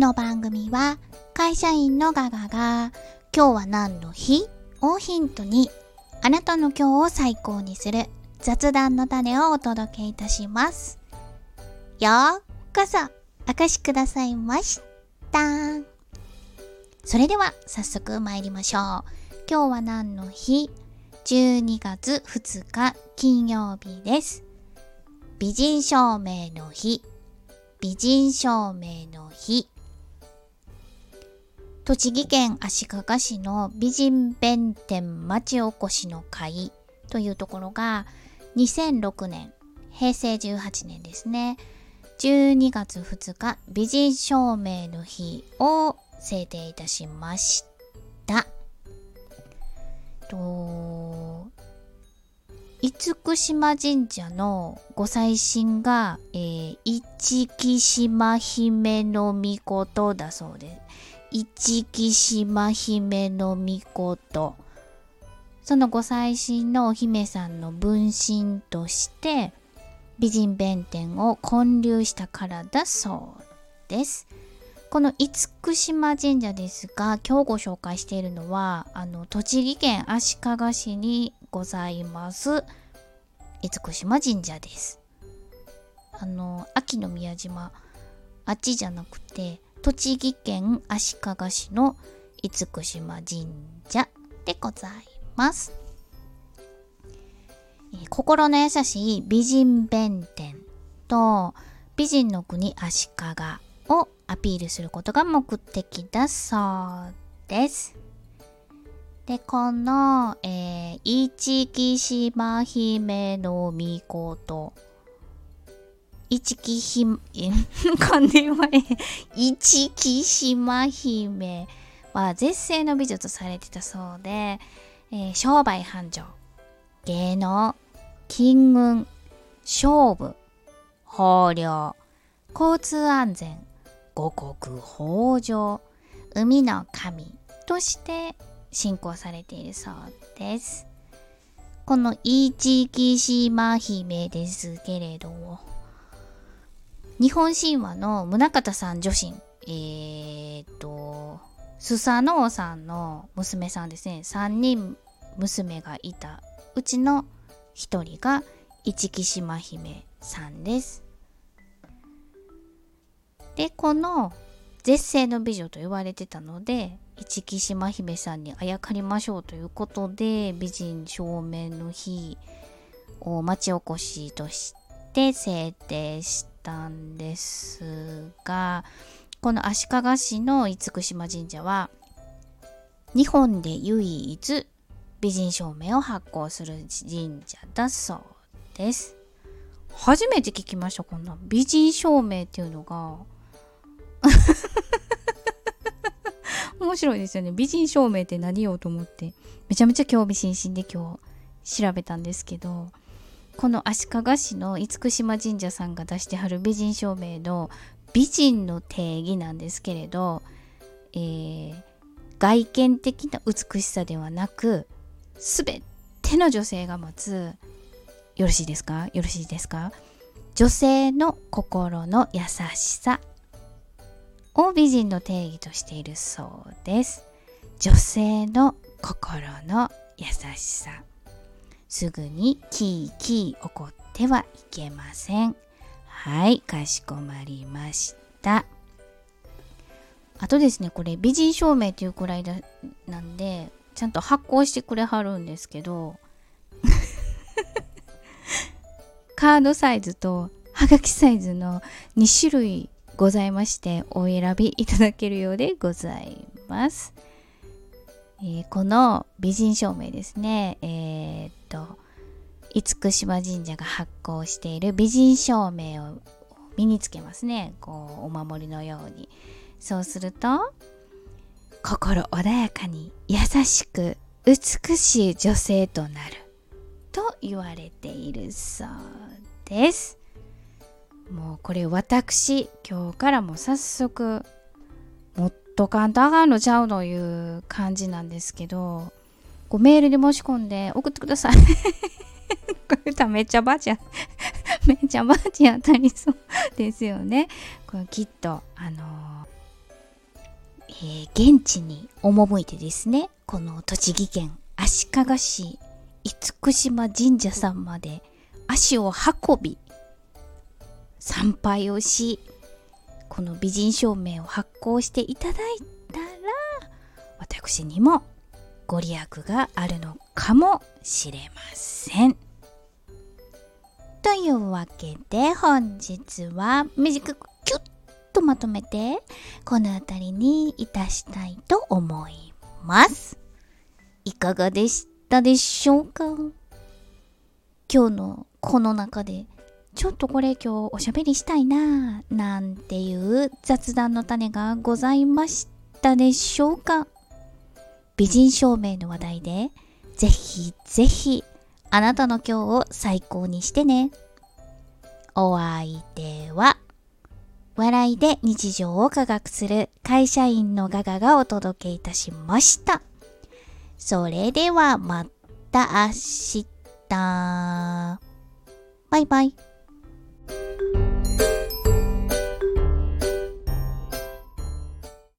の番組は会社員のガガが今日は何の日？をヒントにあなたの今日を最高にする雑談の種をお届けいたします。ようこそお越しくださいました。それでは早速参りましょう。今日は何の日 ?12 月2日金曜日です。美人証明の日。美人証明の日。栃木県足利市の美人弁天町おこしの会というところが2006年、平成18年ですね。12月2日美人証明の日を制定いたしました。と厳島神社のご祭神が、えー、一木島姫の御事だそうです。一木島姫の御事。そのご祭神のお姫さんの分身として美人弁天を建立したからだそうです。この厳島神社ですが今日ご紹介しているのはあの栃木県足利市にございます厳島神社です。あの秋の宮島あっちじゃなくて栃木県足利市の厳島神社でございます。心の優しい美人弁天と美人の国足利をアピールすることが目的だそうです。で、この、えー、一木島姫の御事。一木ひ、え噛んで言われへん。一木島姫は絶世の美女とされてたそうで、えー商売繁盛、芸能、金運、勝負、豊漁、交通安全、五穀豊穣、海の神として信仰されているそうです。この一木島姫ですけれども、日本神話の宗像さん女神、えー、っと、スサノオさんの娘さんですね、3人娘がいたうちの1人が一木島姫さんです。で、この絶世の美女と言われてたので、一木島姫さんにあやかりましょうということで、美人正面の日を町おこしとして制定したんですが、この足利市の厳島神社は、日本で唯一美人証明を発行する神社だそうです。初めて聞きました、こんな美人証明っていうのが。面白いですよね。美人証明って何よと思って、めちゃめちゃ興味津々で今日調べたんですけど、この足利市の厳島神社さんが出してはる美人証明の美人の定義なんですけれど、えー外見的な美しさではなく、すべての女性が持つ、よろしいですか？よろしいですか？女性の心の優しさを美人の定義としているそうです。女性の心の優しさ。すぐにキーキー怒ってはいけません。はい、かしこまりました。あとですね、これ美人証明というくらいだなんで、ちゃんと発行してくれはるんですけど、カードサイズとはがきサイズの2種類ございまして、お選びいただけるようでございます。えーこの美人証明ですね、えーっと、厳島神社が発行している美人証明を身につけますね。こう、お守りのように。そうすると、心穏やかに優しく美しい女性となると言われているそうです。もうこれ私今日からも早速もっと簡単がんのちゃうのいう感じなんですけどこうメールで申し込んで送ってください。これ歌めっちゃバチや めっちゃバチ当たりそうですよね。これきっとあのーえー、現地に赴いてですね、この栃木県足利市厳島神社さんまで足を運び、参拝をし、この美人証明を発行していただいたら、私にもご利益があるのかもしれません。というわけで本日は短くキュッとまとめてこの辺りにいたしたいと思います。いかがでしたでしょうか？今日のこの中でちょっとこれ今日おしゃべりしたいなぁなんていう雑談の種がございましたでしょうか？美人証明の話題でぜひぜひあなたの今日を最高にしてね。お相手は笑いで日常を科学する会社員のガガがお届けいたしました。それではまた明日。バイバイ。